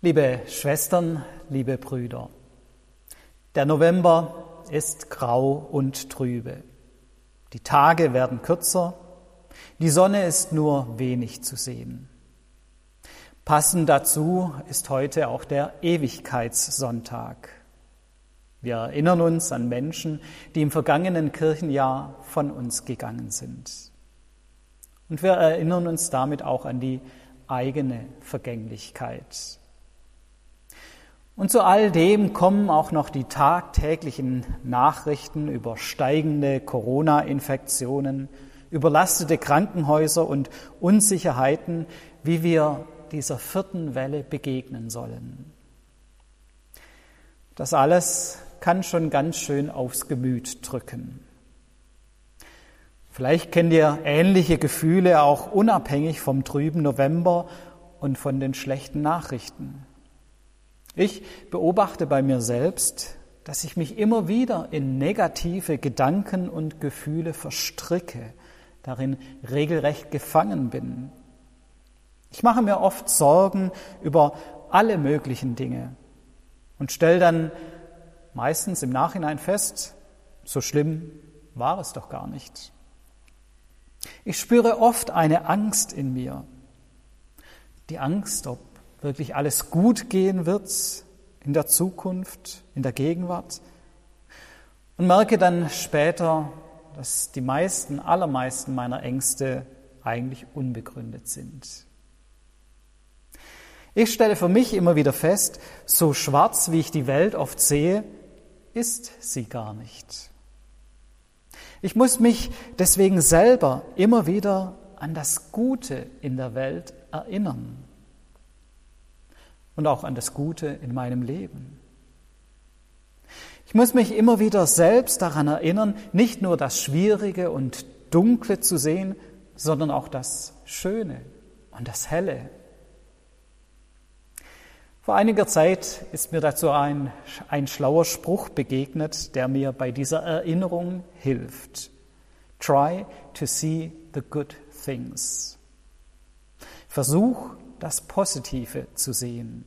Liebe Schwestern, liebe Brüder, der November ist grau und trübe. Die Tage werden kürzer, die Sonne ist nur wenig zu sehen. Passend dazu ist heute auch der Ewigkeitssonntag. Wir erinnern uns an Menschen, die im vergangenen Kirchenjahr von uns gegangen sind. Und wir erinnern uns damit auch an die eigene Vergänglichkeit. Und zu all dem kommen auch noch die tagtäglichen Nachrichten über steigende Corona-Infektionen, überlastete Krankenhäuser und Unsicherheiten, wie wir dieser vierten Welle begegnen sollen. Das alles kann schon ganz schön aufs Gemüt drücken. Vielleicht kennt ihr ähnliche Gefühle auch unabhängig vom trüben November und von den schlechten Nachrichten. Ich beobachte bei mir selbst, dass ich mich immer wieder in negative Gedanken und Gefühle verstricke, darin regelrecht gefangen bin. Ich mache mir oft Sorgen über alle möglichen Dinge und stelle dann meistens im Nachhinein fest, so schlimm war es doch gar nicht. Ich spüre oft eine Angst in mir. Die Angst, ob wirklich alles gut gehen wird in der Zukunft, in der Gegenwart. Und merke dann später, dass die meisten, allermeisten meiner Ängste eigentlich unbegründet sind. Ich stelle für mich immer wieder fest, so schwarz wie ich die Welt oft sehe, ist sie gar nicht. Ich muss mich deswegen selber immer wieder an das Gute in der Welt erinnern und auch an das Gute in meinem Leben. Ich muss mich immer wieder selbst daran erinnern, nicht nur das Schwierige und Dunkle zu sehen, sondern auch das Schöne und das Helle. Vor einiger Zeit ist mir dazu ein, ein schlauer Spruch begegnet, der mir bei dieser Erinnerung hilft. Try to see the good things. Versuch, das Positive zu sehen.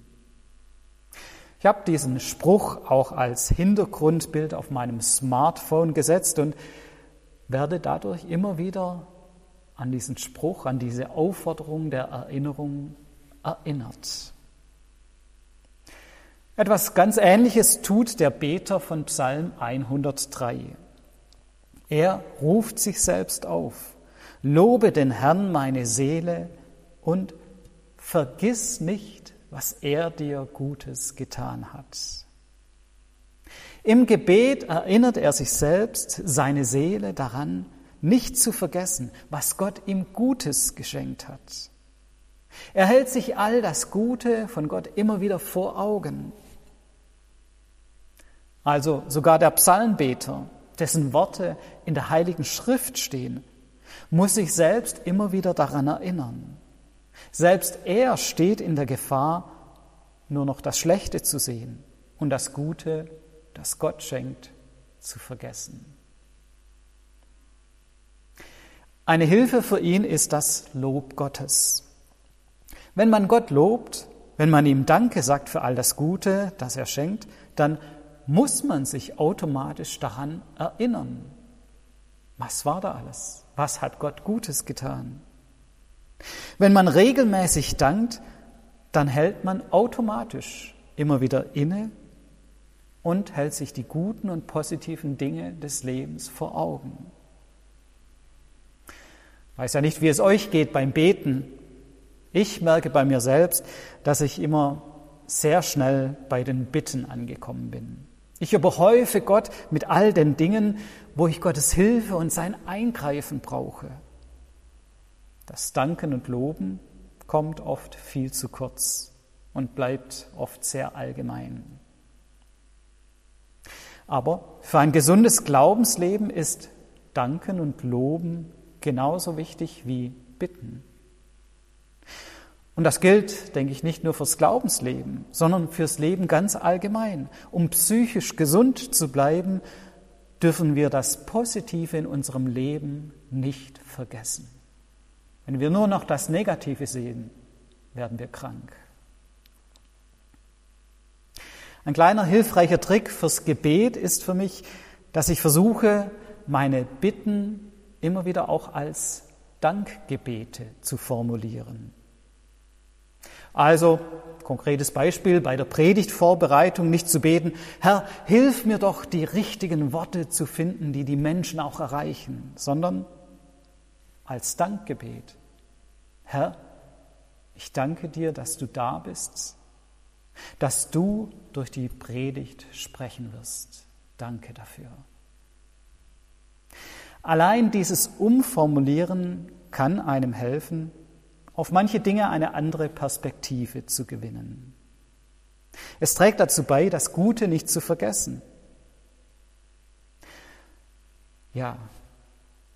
Ich habe diesen Spruch auch als Hintergrundbild auf meinem Smartphone gesetzt und werde dadurch immer wieder an diesen Spruch, an diese Aufforderung der Erinnerung erinnert. Etwas ganz Ähnliches tut der Beter von Psalm 103. Er ruft sich selbst auf. Lobe den Herrn meine Seele und vergiss nicht, was er dir Gutes getan hat. Im Gebet erinnert er sich selbst, seine Seele daran, nicht zu vergessen, was Gott ihm Gutes geschenkt hat. Er hält sich all das Gute von Gott immer wieder vor Augen. Also sogar der Psalmbeter, dessen Worte in der Heiligen Schrift stehen, muss sich selbst immer wieder daran erinnern. Selbst er steht in der Gefahr, nur noch das Schlechte zu sehen und das Gute, das Gott schenkt, zu vergessen. Eine Hilfe für ihn ist das Lob Gottes. Wenn man Gott lobt, wenn man ihm Danke sagt für all das Gute, das er schenkt, dann muss man sich automatisch daran erinnern. Was war da alles? Was hat Gott Gutes getan? Wenn man regelmäßig dankt, dann hält man automatisch immer wieder inne und hält sich die guten und positiven Dinge des Lebens vor Augen. Ich weiß ja nicht, wie es euch geht beim Beten. Ich merke bei mir selbst, dass ich immer sehr schnell bei den Bitten angekommen bin. Ich überhäufe Gott mit all den Dingen, wo ich Gottes Hilfe und sein Eingreifen brauche. Das Danken und Loben kommt oft viel zu kurz und bleibt oft sehr allgemein. Aber für ein gesundes Glaubensleben ist Danken und Loben genauso wichtig wie Bitten. Und das gilt, denke ich, nicht nur fürs Glaubensleben, sondern fürs Leben ganz allgemein. Um psychisch gesund zu bleiben, dürfen wir das Positive in unserem Leben nicht vergessen. Wenn wir nur noch das Negative sehen, werden wir krank. Ein kleiner hilfreicher Trick fürs Gebet ist für mich, dass ich versuche, meine Bitten immer wieder auch als Dankgebete zu formulieren. Also, konkretes Beispiel, bei der Predigtvorbereitung nicht zu beten, Herr, hilf mir doch, die richtigen Worte zu finden, die die Menschen auch erreichen, sondern als Dankgebet. Herr, ich danke dir, dass du da bist, dass du durch die Predigt sprechen wirst. Danke dafür. Allein dieses Umformulieren kann einem helfen, auf manche Dinge eine andere Perspektive zu gewinnen. Es trägt dazu bei, das Gute nicht zu vergessen. Ja,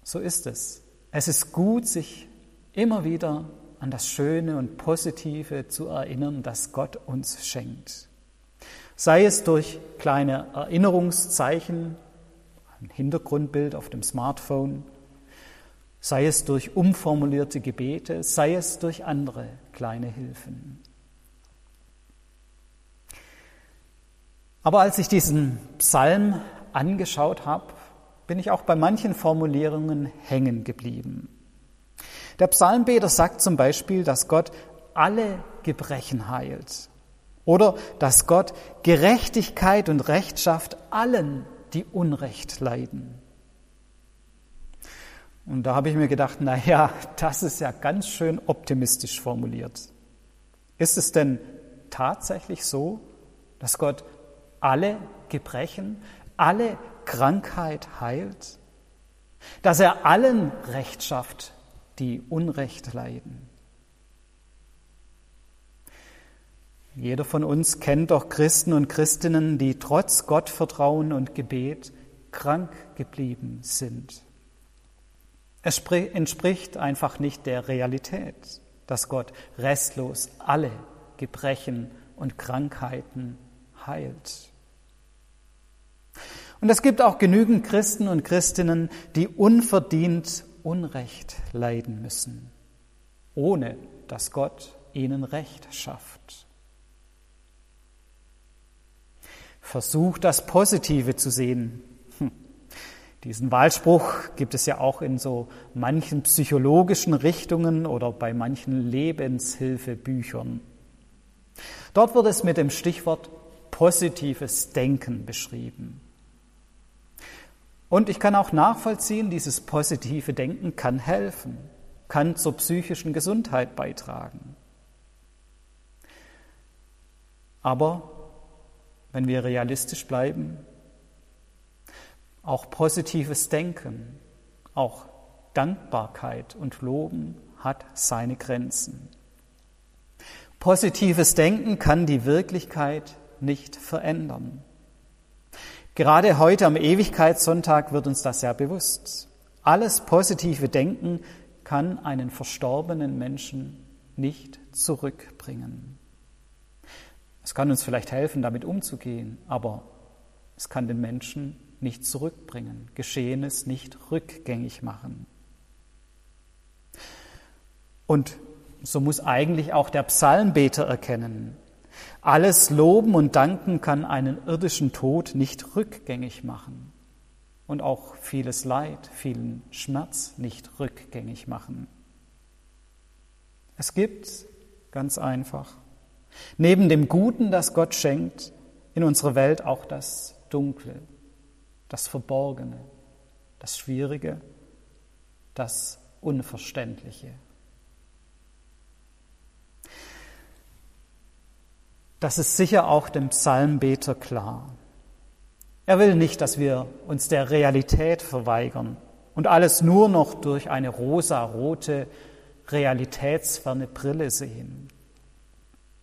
so ist es. Es ist gut, sich immer wieder an das Schöne und Positive zu erinnern, das Gott uns schenkt. Sei es durch kleine Erinnerungszeichen, ein Hintergrundbild auf dem Smartphone, sei es durch umformulierte Gebete, sei es durch andere kleine Hilfen. Aber als ich diesen Psalm angeschaut habe, bin ich auch bei manchen Formulierungen hängen geblieben. Der Psalmbeter sagt zum Beispiel, dass Gott alle Gebrechen heilt oder dass Gott Gerechtigkeit und Rechtschaft allen, die Unrecht leiden. Und da habe ich mir gedacht, na ja, das ist ja ganz schön optimistisch formuliert. Ist es denn tatsächlich so, dass Gott alle Gebrechen, alle Krankheit heilt? Dass er allen Recht schafft, die Unrecht leiden? Jeder von uns kennt doch Christen und Christinnen, die trotz Gottvertrauen und Gebet krank geblieben sind. Es entspricht einfach nicht der Realität, dass Gott restlos alle Gebrechen und Krankheiten heilt. Und es gibt auch genügend Christen und Christinnen, die unverdient Unrecht leiden müssen, ohne dass Gott ihnen Recht schafft. Versuch das Positive zu sehen diesen Wahlspruch gibt es ja auch in so manchen psychologischen Richtungen oder bei manchen Lebenshilfebüchern. Dort wird es mit dem Stichwort positives Denken beschrieben. Und ich kann auch nachvollziehen, dieses positive Denken kann helfen, kann zur psychischen Gesundheit beitragen. Aber wenn wir realistisch bleiben, auch positives Denken, auch Dankbarkeit und Loben hat seine Grenzen. Positives Denken kann die Wirklichkeit nicht verändern. Gerade heute am Ewigkeitssonntag wird uns das ja bewusst. Alles positive Denken kann einen verstorbenen Menschen nicht zurückbringen. Es kann uns vielleicht helfen, damit umzugehen, aber es kann den Menschen nicht zurückbringen, Geschehenes nicht rückgängig machen. Und so muss eigentlich auch der Psalmbeter erkennen, alles Loben und Danken kann einen irdischen Tod nicht rückgängig machen und auch vieles Leid, vielen Schmerz nicht rückgängig machen. Es gibt ganz einfach neben dem Guten, das Gott schenkt, in unserer Welt auch das Dunkle, das Verborgene, das Schwierige, das Unverständliche. Das ist sicher auch dem Psalmbeter klar. Er will nicht, dass wir uns der Realität verweigern und alles nur noch durch eine rosa-rote, realitätsferne Brille sehen.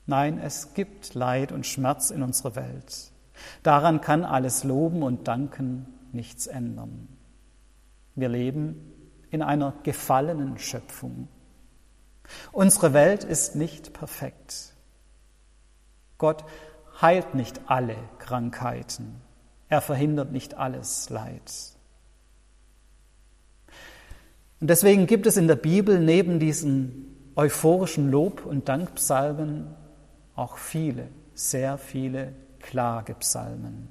Nein, es gibt Leid und Schmerz in unserer Welt. Daran kann alles Loben und Danken nichts ändern. Wir leben in einer gefallenen Schöpfung. Unsere Welt ist nicht perfekt. Gott heilt nicht alle Krankheiten. Er verhindert nicht alles Leid. Und deswegen gibt es in der Bibel neben diesen euphorischen Lob- und Dankpsalmen auch viele, sehr viele Klagepsalmen.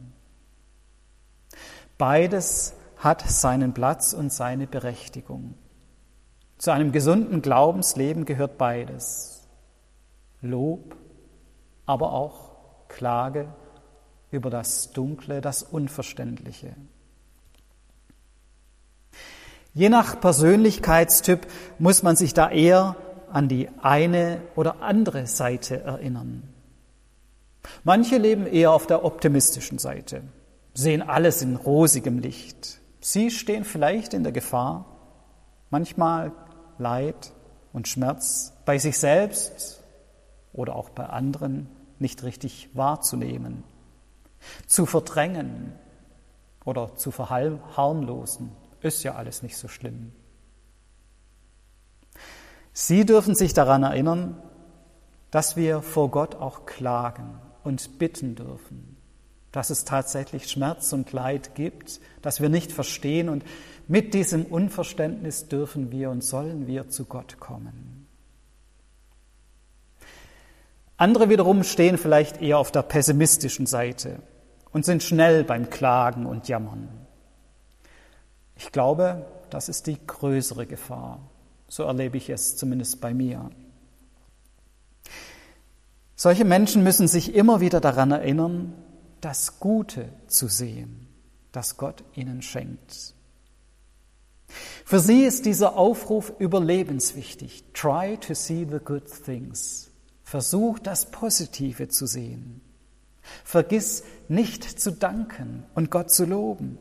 Beides hat seinen Platz und seine Berechtigung. Zu einem gesunden Glaubensleben gehört beides. Lob, aber auch Klage über das Dunkle, das Unverständliche. Je nach Persönlichkeitstyp muss man sich da eher an die eine oder andere Seite erinnern. Manche leben eher auf der optimistischen Seite, sehen alles in rosigem Licht. Sie stehen vielleicht in der Gefahr, manchmal Leid und Schmerz bei sich selbst oder auch bei anderen nicht richtig wahrzunehmen, zu verdrängen oder zu verharmlosen. Ist ja alles nicht so schlimm. Sie dürfen sich daran erinnern, dass wir vor Gott auch klagen und bitten dürfen, dass es tatsächlich Schmerz und Leid gibt, dass wir nicht verstehen und mit diesem Unverständnis dürfen wir und sollen wir zu Gott kommen. Andere wiederum stehen vielleicht eher auf der pessimistischen Seite und sind schnell beim Klagen und Jammern. Ich glaube, das ist die größere Gefahr. So erlebe ich es zumindest bei mir. Solche Menschen müssen sich immer wieder daran erinnern, das Gute zu sehen, das Gott ihnen schenkt. Für sie ist dieser Aufruf überlebenswichtig. Try to see the good things. Versuch das Positive zu sehen. Vergiss nicht zu danken und Gott zu loben.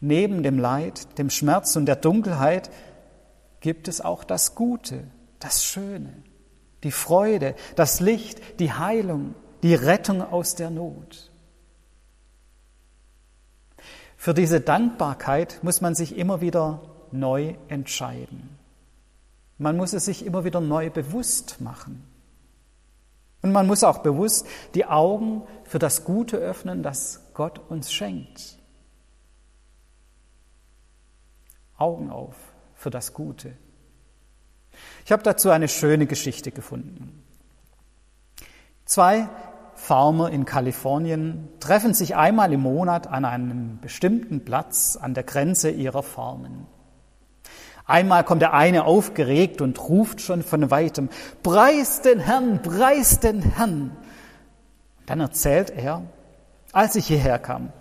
Neben dem Leid, dem Schmerz und der Dunkelheit gibt es auch das Gute, das Schöne, die Freude, das Licht, die Heilung, die Rettung aus der Not. Für diese Dankbarkeit muss man sich immer wieder neu entscheiden. Man muss es sich immer wieder neu bewusst machen. Und man muss auch bewusst die Augen für das Gute öffnen, das Gott uns schenkt. Augen auf für das Gute. Ich habe dazu eine schöne Geschichte gefunden. Zwei Farmer in Kalifornien treffen sich einmal im Monat an einem bestimmten Platz an der Grenze ihrer Farmen. Einmal kommt der eine aufgeregt und ruft schon von weitem, Preis den Herrn, preis den Herrn. Dann erzählt er, als ich hierher kam,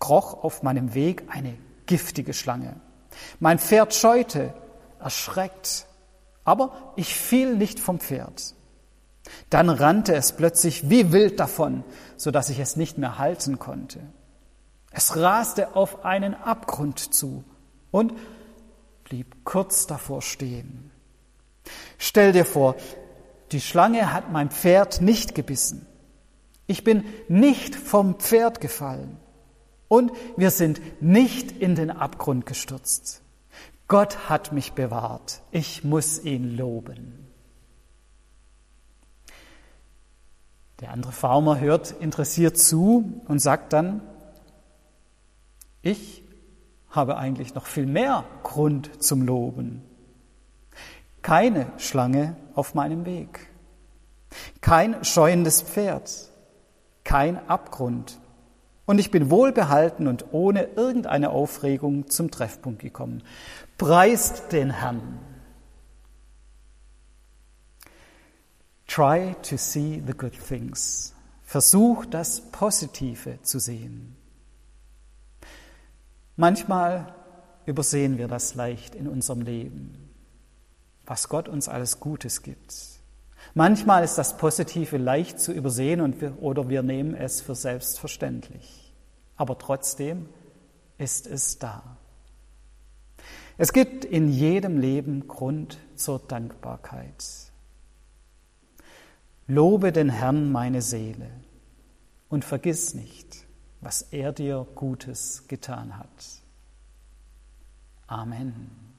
kroch auf meinem Weg eine giftige Schlange. Mein Pferd scheute, erschreckt, aber ich fiel nicht vom Pferd. Dann rannte es plötzlich wie wild davon, so dass ich es nicht mehr halten konnte. Es raste auf einen Abgrund zu und blieb kurz davor stehen. Stell dir vor, die Schlange hat mein Pferd nicht gebissen. Ich bin nicht vom Pferd gefallen. Und wir sind nicht in den Abgrund gestürzt. Gott hat mich bewahrt. Ich muss ihn loben. Der andere Farmer hört interessiert zu und sagt dann, ich habe eigentlich noch viel mehr Grund zum Loben. Keine Schlange auf meinem Weg, kein scheuendes Pferd, kein Abgrund, und ich bin wohlbehalten und ohne irgendeine Aufregung zum Treffpunkt gekommen. Preist den Herrn. Try to see the good things. Versuch das Positive zu sehen. Manchmal übersehen wir das leicht in unserem Leben, was Gott uns alles Gutes gibt. Manchmal ist das Positive leicht zu übersehen und wir, oder wir nehmen es für selbstverständlich. Aber trotzdem ist es da. Es gibt in jedem Leben Grund zur Dankbarkeit. Lobe den Herrn meine Seele und vergiss nicht, was er dir Gutes getan hat. Amen.